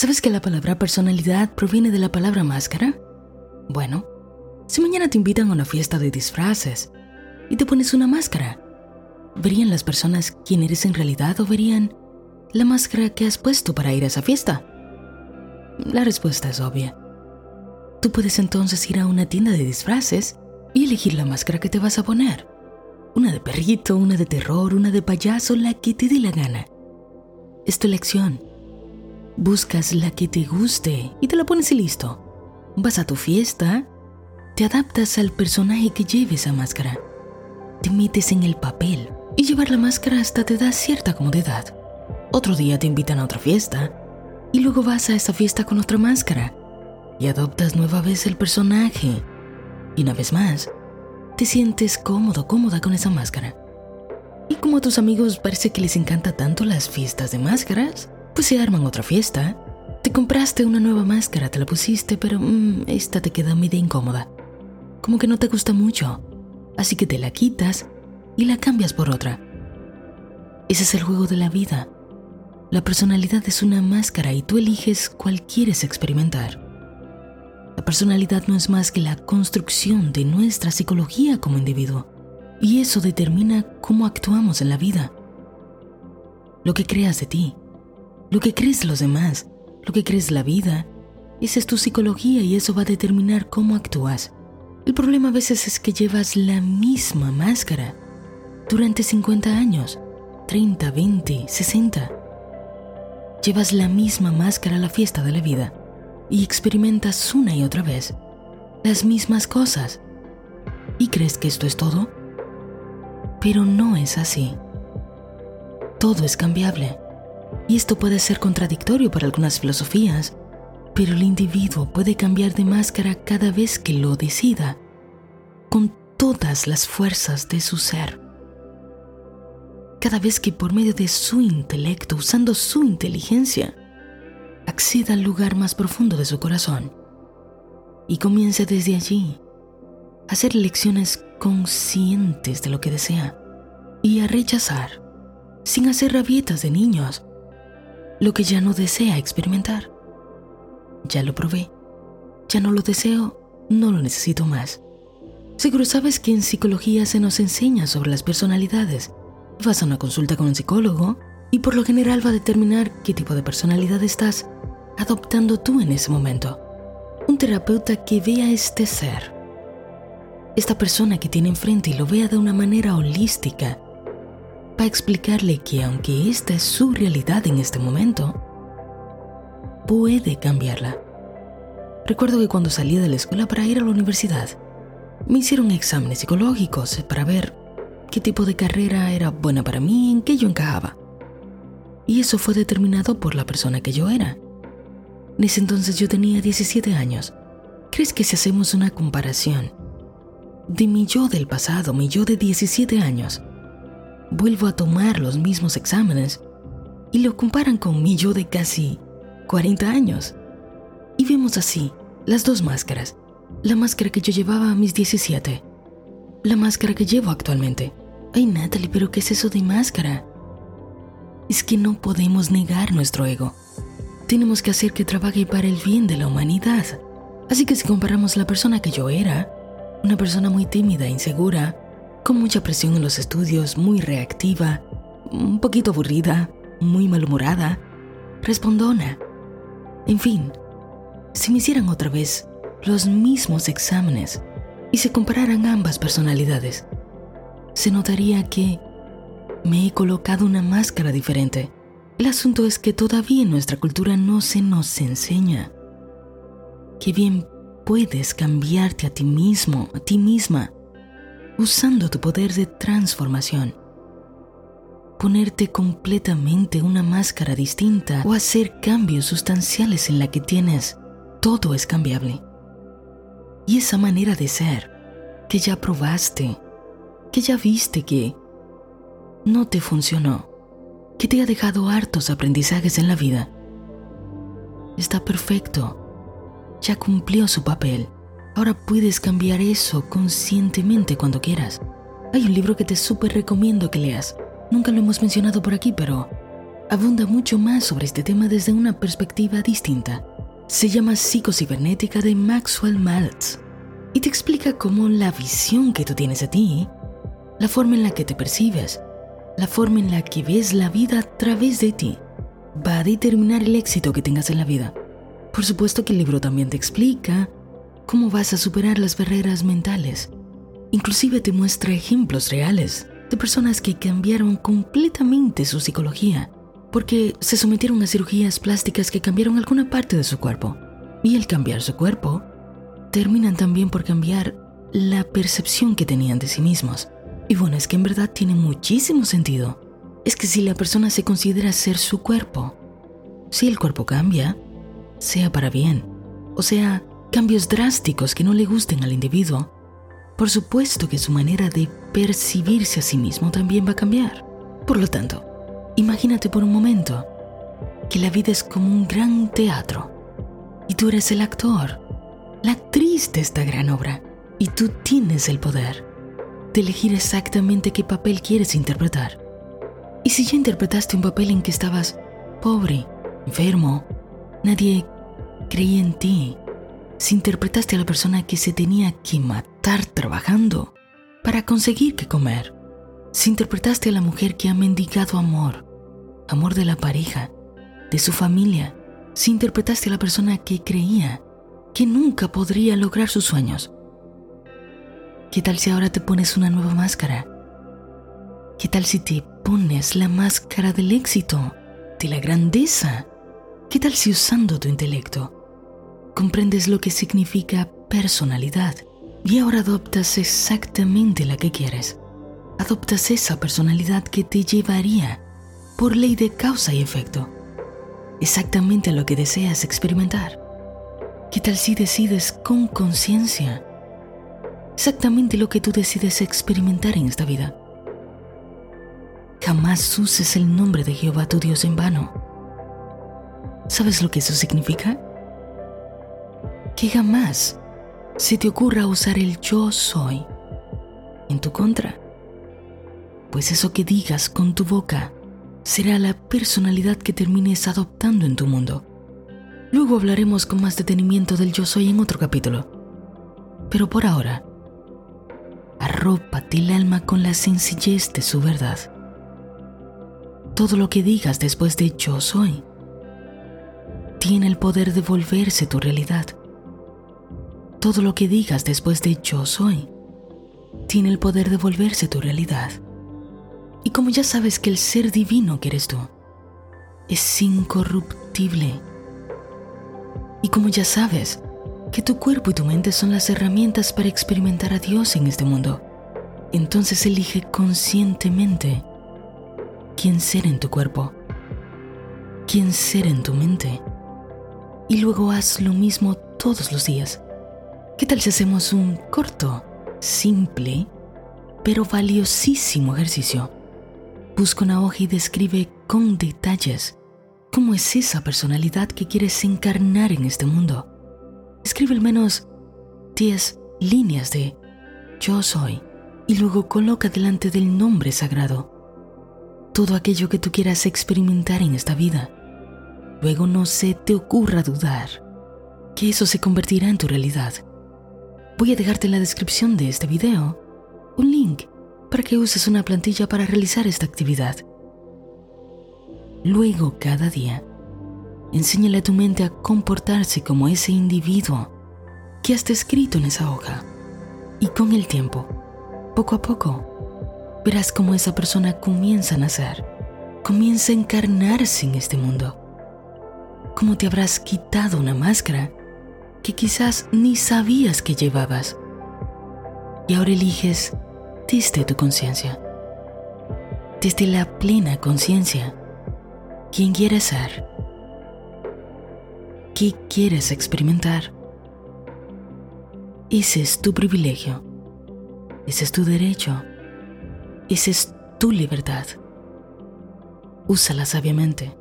¿Sabes que la palabra personalidad proviene de la palabra máscara? Bueno, si mañana te invitan a una fiesta de disfraces y te pones una máscara, ¿verían las personas quién eres en realidad o verían la máscara que has puesto para ir a esa fiesta? La respuesta es obvia. Tú puedes entonces ir a una tienda de disfraces y elegir la máscara que te vas a poner. Una de perrito, una de terror, una de payaso, la que te dé la gana. Es tu elección. Buscas la que te guste y te la pones y listo. Vas a tu fiesta, te adaptas al personaje que lleve esa máscara. Te metes en el papel y llevar la máscara hasta te da cierta comodidad. Otro día te invitan a otra fiesta y luego vas a esa fiesta con otra máscara y adoptas nueva vez el personaje. Y una vez más, te sientes cómodo, cómoda con esa máscara. Y como a tus amigos parece que les encanta tanto las fiestas de máscaras, pues se arman otra fiesta. Te compraste una nueva máscara, te la pusiste, pero mm, esta te queda medio incómoda. Como que no te gusta mucho. Así que te la quitas y la cambias por otra. Ese es el juego de la vida. La personalidad es una máscara y tú eliges cuál quieres experimentar. La personalidad no es más que la construcción de nuestra psicología como individuo, y eso determina cómo actuamos en la vida. Lo que creas de ti, lo que crees los demás, lo que crees la vida, esa es tu psicología y eso va a determinar cómo actúas. El problema a veces es que llevas la misma máscara durante 50 años, 30, 20, 60 llevas la misma máscara a la fiesta de la vida y experimentas una y otra vez las mismas cosas. ¿Y crees que esto es todo? Pero no es así. Todo es cambiable. Y esto puede ser contradictorio para algunas filosofías, pero el individuo puede cambiar de máscara cada vez que lo decida, con todas las fuerzas de su ser. Cada vez que por medio de su intelecto, usando su inteligencia, acceda al lugar más profundo de su corazón y comience desde allí a hacer elecciones conscientes de lo que desea y a rechazar, sin hacer rabietas de niños, lo que ya no desea experimentar. Ya lo probé, ya no lo deseo, no lo necesito más. Seguro sabes que en psicología se nos enseña sobre las personalidades vas a una consulta con un psicólogo y por lo general va a determinar qué tipo de personalidad estás adoptando tú en ese momento. Un terapeuta que vea este ser, esta persona que tiene enfrente y lo vea de una manera holística, va a explicarle que aunque esta es su realidad en este momento, puede cambiarla. Recuerdo que cuando salí de la escuela para ir a la universidad, me hicieron exámenes psicológicos para ver qué tipo de carrera era buena para mí, en qué yo encajaba. Y eso fue determinado por la persona que yo era. En ese entonces yo tenía 17 años. ¿Crees que si hacemos una comparación de mi yo del pasado, mi yo de 17 años, vuelvo a tomar los mismos exámenes y lo comparan con mi yo de casi 40 años? Y vemos así las dos máscaras. La máscara que yo llevaba a mis 17 la máscara que llevo actualmente. Ay, Natalie, pero ¿qué es eso de máscara? Es que no podemos negar nuestro ego. Tenemos que hacer que trabaje para el bien de la humanidad. Así que si comparamos la persona que yo era, una persona muy tímida, insegura, con mucha presión en los estudios, muy reactiva, un poquito aburrida, muy malhumorada, respondona. En fin, si me hicieran otra vez los mismos exámenes y se compararan ambas personalidades, se notaría que me he colocado una máscara diferente. El asunto es que todavía en nuestra cultura no se nos enseña que bien puedes cambiarte a ti mismo, a ti misma, usando tu poder de transformación. Ponerte completamente una máscara distinta o hacer cambios sustanciales en la que tienes. Todo es cambiable. Y esa manera de ser que ya probaste, que ya viste que no te funcionó, que te ha dejado hartos aprendizajes en la vida, está perfecto. Ya cumplió su papel. Ahora puedes cambiar eso conscientemente cuando quieras. Hay un libro que te súper recomiendo que leas. Nunca lo hemos mencionado por aquí, pero abunda mucho más sobre este tema desde una perspectiva distinta. Se llama Psicocibernética de Maxwell Maltz y te explica cómo la visión que tú tienes de ti, la forma en la que te percibes, la forma en la que ves la vida a través de ti, va a determinar el éxito que tengas en la vida. Por supuesto que el libro también te explica cómo vas a superar las barreras mentales. Inclusive te muestra ejemplos reales de personas que cambiaron completamente su psicología porque se sometieron a cirugías plásticas que cambiaron alguna parte de su cuerpo. Y al cambiar su cuerpo, terminan también por cambiar la percepción que tenían de sí mismos. Y bueno, es que en verdad tiene muchísimo sentido. Es que si la persona se considera ser su cuerpo, si el cuerpo cambia, sea para bien, o sea, cambios drásticos que no le gusten al individuo, por supuesto que su manera de percibirse a sí mismo también va a cambiar. Por lo tanto, imagínate por un momento que la vida es como un gran teatro y tú eres el actor, la actriz de esta gran obra y tú tienes el poder de elegir exactamente qué papel quieres interpretar. Y si ya interpretaste un papel en que estabas pobre, enfermo, nadie creía en ti, si interpretaste a la persona que se tenía que matar trabajando para conseguir que comer, si interpretaste a la mujer que ha mendigado amor, amor de la pareja, de su familia, si interpretaste a la persona que creía que nunca podría lograr sus sueños. ¿Qué tal si ahora te pones una nueva máscara? ¿Qué tal si te pones la máscara del éxito, de la grandeza? ¿Qué tal si usando tu intelecto comprendes lo que significa personalidad y ahora adoptas exactamente la que quieres. Adoptas esa personalidad que te llevaría, por ley de causa y efecto, exactamente a lo que deseas experimentar. ¿Qué tal si decides con conciencia exactamente lo que tú decides experimentar en esta vida? Jamás uses el nombre de Jehová tu Dios en vano. ¿Sabes lo que eso significa? Que jamás se te ocurra usar el yo soy en tu contra. Pues eso que digas con tu boca será la personalidad que termines adoptando en tu mundo. Luego hablaremos con más detenimiento del yo soy en otro capítulo. Pero por ahora, arrópate el alma con la sencillez de su verdad. Todo lo que digas después de yo soy tiene el poder de volverse tu realidad. Todo lo que digas después de yo soy tiene el poder de volverse tu realidad. Y como ya sabes que el ser divino que eres tú es incorruptible, y como ya sabes que tu cuerpo y tu mente son las herramientas para experimentar a Dios en este mundo, entonces elige conscientemente quién ser en tu cuerpo, quién ser en tu mente, y luego haz lo mismo todos los días ¿Qué tal si hacemos un corto, simple, pero valiosísimo ejercicio? Busca una hoja y describe con detalles cómo es esa personalidad que quieres encarnar en este mundo. Escribe al menos 10 líneas de yo soy y luego coloca delante del nombre sagrado todo aquello que tú quieras experimentar en esta vida. Luego no se te ocurra dudar que eso se convertirá en tu realidad. Voy a dejarte en la descripción de este video un link para que uses una plantilla para realizar esta actividad. Luego, cada día, enséñale a tu mente a comportarse como ese individuo que has descrito en esa hoja. Y con el tiempo, poco a poco, verás cómo esa persona comienza a nacer, comienza a encarnarse en este mundo. Cómo te habrás quitado una máscara que quizás ni sabías que llevabas. Y ahora eliges desde tu conciencia, desde la plena conciencia, quién quieres ser, qué quieres experimentar. Ese es tu privilegio, ese es tu derecho, esa es tu libertad. Úsala sabiamente.